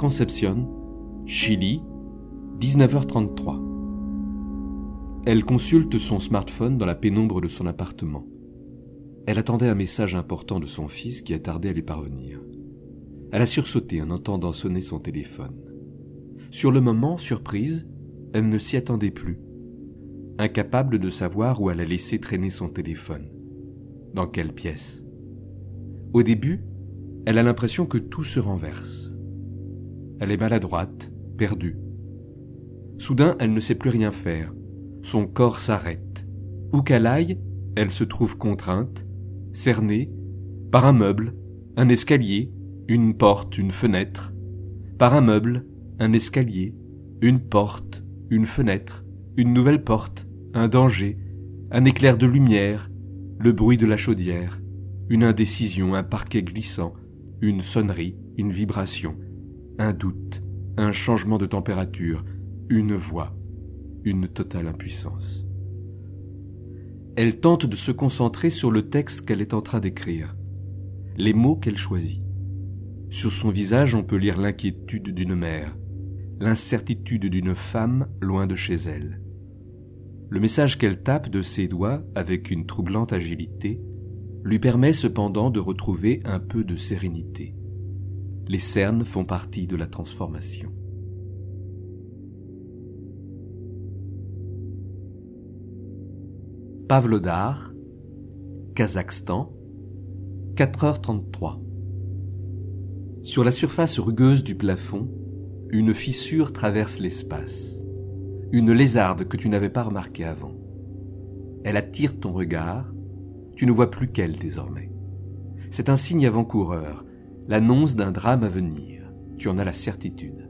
Concepción, Chili, 19h33. Elle consulte son smartphone dans la pénombre de son appartement. Elle attendait un message important de son fils qui a tardé à lui parvenir. Elle a sursauté en entendant sonner son téléphone. Sur le moment, surprise, elle ne s'y attendait plus. Incapable de savoir où elle a laissé traîner son téléphone. Dans quelle pièce? Au début, elle a l'impression que tout se renverse. Elle est maladroite, perdue. Soudain, elle ne sait plus rien faire. Son corps s'arrête. Où qu'elle aille, elle se trouve contrainte, cernée, par un meuble, un escalier, une porte, une fenêtre, par un meuble, un escalier, une porte, une fenêtre, une nouvelle porte, un danger, un éclair de lumière, le bruit de la chaudière, une indécision, un parquet glissant, une sonnerie, une vibration, un doute, un changement de température, une voix, une totale impuissance. Elle tente de se concentrer sur le texte qu'elle est en train d'écrire, les mots qu'elle choisit. Sur son visage, on peut lire l'inquiétude d'une mère, l'incertitude d'une femme loin de chez elle. Le message qu'elle tape de ses doigts avec une troublante agilité lui permet cependant de retrouver un peu de sérénité les cernes font partie de la transformation. Pavlodar, Kazakhstan, 4h33. Sur la surface rugueuse du plafond, une fissure traverse l'espace. Une lézarde que tu n'avais pas remarquée avant. Elle attire ton regard, tu ne vois plus qu'elle désormais. C'est un signe avant-coureur, l'annonce d'un drame à venir. Tu en as la certitude.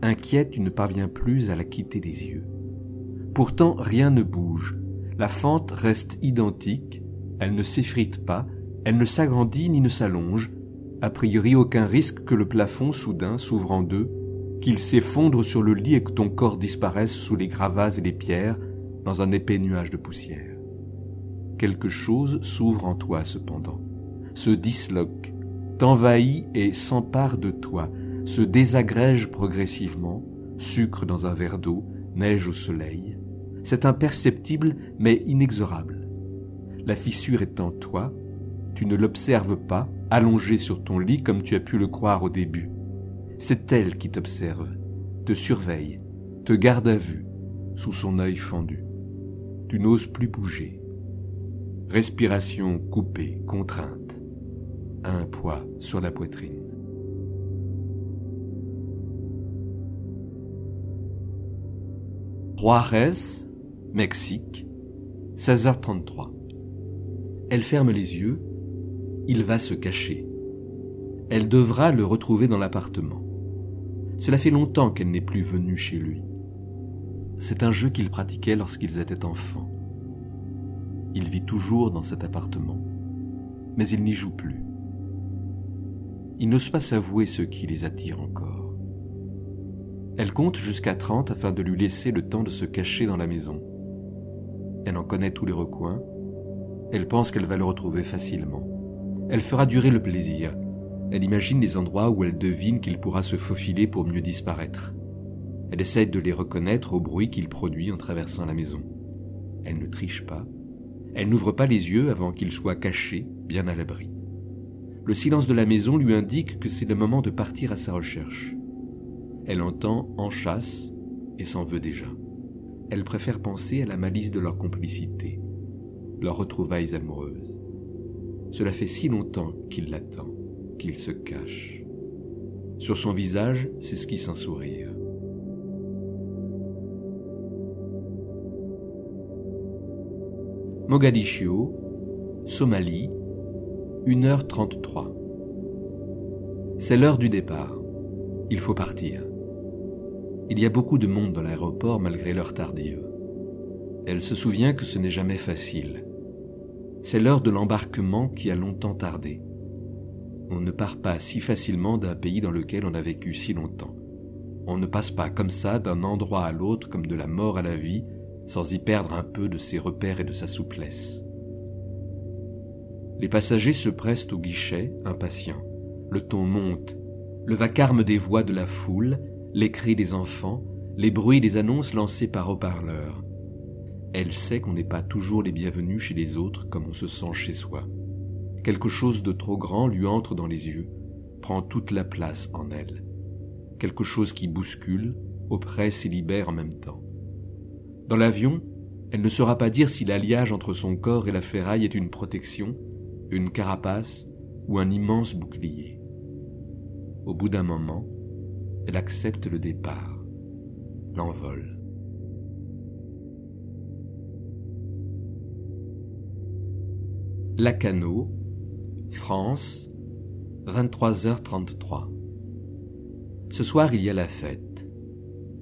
Inquiète, tu ne parviens plus à la quitter des yeux. Pourtant, rien ne bouge. La fente reste identique, elle ne s'effrite pas, elle ne s'agrandit ni ne s'allonge. A priori, aucun risque que le plafond soudain s'ouvre en deux, qu'il s'effondre sur le lit et que ton corps disparaisse sous les gravats et les pierres dans un épais nuage de poussière. Quelque chose s'ouvre en toi cependant, se disloque, t'envahit et s'empare de toi, se désagrège progressivement, sucre dans un verre d'eau, neige au soleil. C'est imperceptible mais inexorable. La fissure est en toi, tu ne l'observes pas, allongé sur ton lit comme tu as pu le croire au début. C'est elle qui t'observe, te surveille, te garde à vue, sous son œil fendu. Tu n'oses plus bouger. Respiration coupée, contrainte un poids sur la poitrine. Juarez, Mexique, 16h33. Elle ferme les yeux, il va se cacher. Elle devra le retrouver dans l'appartement. Cela fait longtemps qu'elle n'est plus venue chez lui. C'est un jeu qu'il pratiquait lorsqu'ils étaient enfants. Il vit toujours dans cet appartement, mais il n'y joue plus. Ils n'osent pas s'avouer ce qui les attire encore. Elle compte jusqu'à trente afin de lui laisser le temps de se cacher dans la maison. Elle en connaît tous les recoins. Elle pense qu'elle va le retrouver facilement. Elle fera durer le plaisir. Elle imagine les endroits où elle devine qu'il pourra se faufiler pour mieux disparaître. Elle essaie de les reconnaître au bruit qu'il produit en traversant la maison. Elle ne triche pas. Elle n'ouvre pas les yeux avant qu'il soit caché, bien à l'abri. Le silence de la maison lui indique que c'est le moment de partir à sa recherche. Elle entend en chasse et s'en veut déjà. Elle préfère penser à la malice de leur complicité, leurs retrouvailles amoureuses. Cela fait si longtemps qu'il l'attend, qu'il se cache. Sur son visage s'esquisse un sourire. Mogadiscio, Somalie, 1h33. C'est l'heure du départ. Il faut partir. Il y a beaucoup de monde dans l'aéroport malgré l'heure tardive. Elle se souvient que ce n'est jamais facile. C'est l'heure de l'embarquement qui a longtemps tardé. On ne part pas si facilement d'un pays dans lequel on a vécu si longtemps. On ne passe pas comme ça d'un endroit à l'autre comme de la mort à la vie sans y perdre un peu de ses repères et de sa souplesse. Les passagers se pressent au guichet, impatients. Le ton monte. Le vacarme des voix de la foule, les cris des enfants, les bruits des annonces lancées par haut-parleurs. Elle sait qu'on n'est pas toujours les bienvenus chez les autres comme on se sent chez soi. Quelque chose de trop grand lui entre dans les yeux, prend toute la place en elle. Quelque chose qui bouscule, oppresse et libère en même temps. Dans l'avion, elle ne saura pas dire si l'alliage entre son corps et la ferraille est une protection, une carapace ou un immense bouclier. Au bout d'un moment, elle accepte le départ, l'envol. Lacano, France, 23h33. Ce soir, il y a la fête.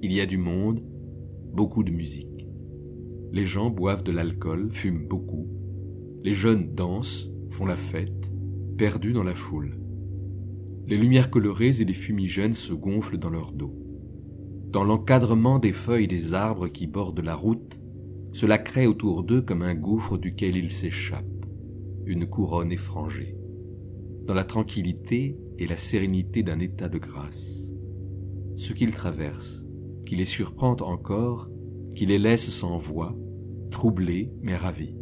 Il y a du monde, beaucoup de musique. Les gens boivent de l'alcool, fument beaucoup. Les jeunes dansent, font la fête, perdus dans la foule. Les lumières colorées et les fumigènes se gonflent dans leur dos. Dans l'encadrement des feuilles des arbres qui bordent la route, cela crée autour d'eux comme un gouffre duquel ils s'échappent, une couronne effrangée, dans la tranquillité et la sérénité d'un état de grâce. Ce qu'ils traversent, qui les surprend encore, qui les laisse sans voix, troublés mais ravis,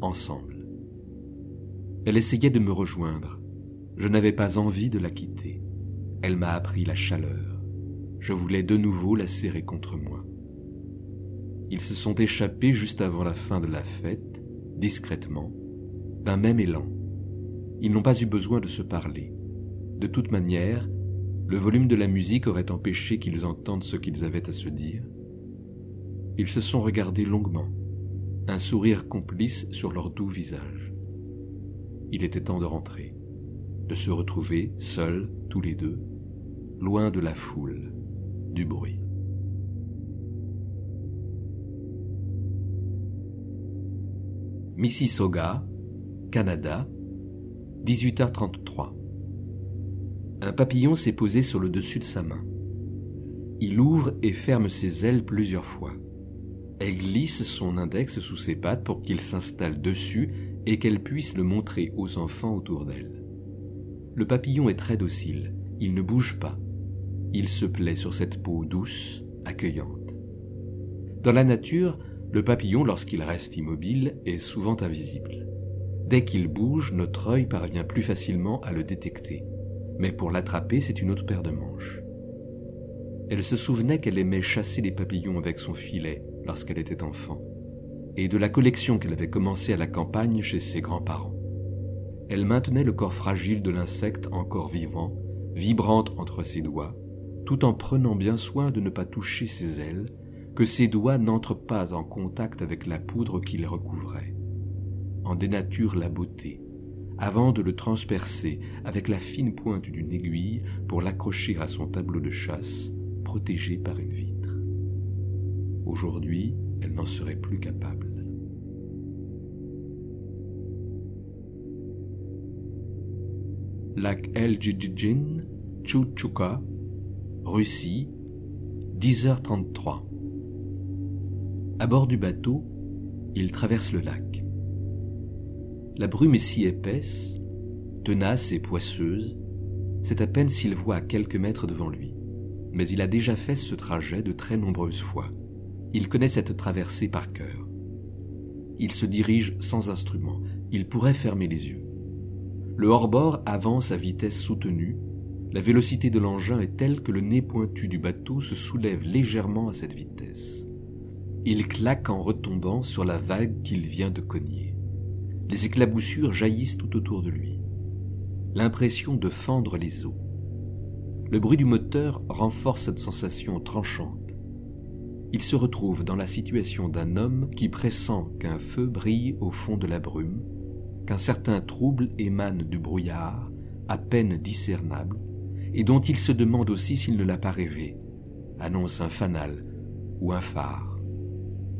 ensemble. Elle essayait de me rejoindre. Je n'avais pas envie de la quitter. Elle m'a appris la chaleur. Je voulais de nouveau la serrer contre moi. Ils se sont échappés juste avant la fin de la fête, discrètement, d'un même élan. Ils n'ont pas eu besoin de se parler. De toute manière, le volume de la musique aurait empêché qu'ils entendent ce qu'ils avaient à se dire. Ils se sont regardés longuement, un sourire complice sur leur doux visage il était temps de rentrer, de se retrouver seuls, tous les deux, loin de la foule, du bruit. Mississauga, Canada, 18h33. Un papillon s'est posé sur le dessus de sa main. Il ouvre et ferme ses ailes plusieurs fois. Elle glisse son index sous ses pattes pour qu'il s'installe dessus et qu'elle puisse le montrer aux enfants autour d'elle. Le papillon est très docile, il ne bouge pas. Il se plaît sur cette peau douce, accueillante. Dans la nature, le papillon, lorsqu'il reste immobile, est souvent invisible. Dès qu'il bouge, notre œil parvient plus facilement à le détecter. Mais pour l'attraper, c'est une autre paire de manches. Elle se souvenait qu'elle aimait chasser les papillons avec son filet lorsqu'elle était enfant et de la collection qu'elle avait commencée à la campagne chez ses grands-parents. Elle maintenait le corps fragile de l'insecte encore vivant, vibrante entre ses doigts, tout en prenant bien soin de ne pas toucher ses ailes, que ses doigts n'entrent pas en contact avec la poudre qui les recouvrait. En dénature la beauté, avant de le transpercer avec la fine pointe d'une aiguille pour l'accrocher à son tableau de chasse, protégé par une vitre. Aujourd'hui, elle n'en serait plus capable. Lac El Djidjin, Chouchouka, Russie, 10h33. À bord du bateau, il traverse le lac. La brume est si épaisse, tenace et poisseuse, c'est à peine s'il voit à quelques mètres devant lui. Mais il a déjà fait ce trajet de très nombreuses fois. Il connaît cette traversée par cœur. Il se dirige sans instrument. Il pourrait fermer les yeux. Le hors-bord avance à vitesse soutenue. La vélocité de l'engin est telle que le nez pointu du bateau se soulève légèrement à cette vitesse. Il claque en retombant sur la vague qu'il vient de cogner. Les éclaboussures jaillissent tout autour de lui. L'impression de fendre les eaux. Le bruit du moteur renforce cette sensation tranchante. Il se retrouve dans la situation d'un homme qui pressent qu'un feu brille au fond de la brume, qu'un certain trouble émane du brouillard, à peine discernable, et dont il se demande aussi s'il ne l'a pas rêvé, annonce un fanal ou un phare.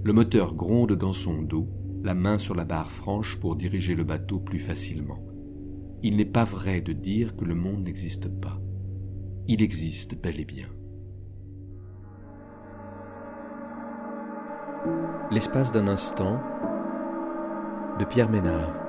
Le moteur gronde dans son dos, la main sur la barre franche pour diriger le bateau plus facilement. Il n'est pas vrai de dire que le monde n'existe pas. Il existe bel et bien. L'espace d'un instant de Pierre Ménard.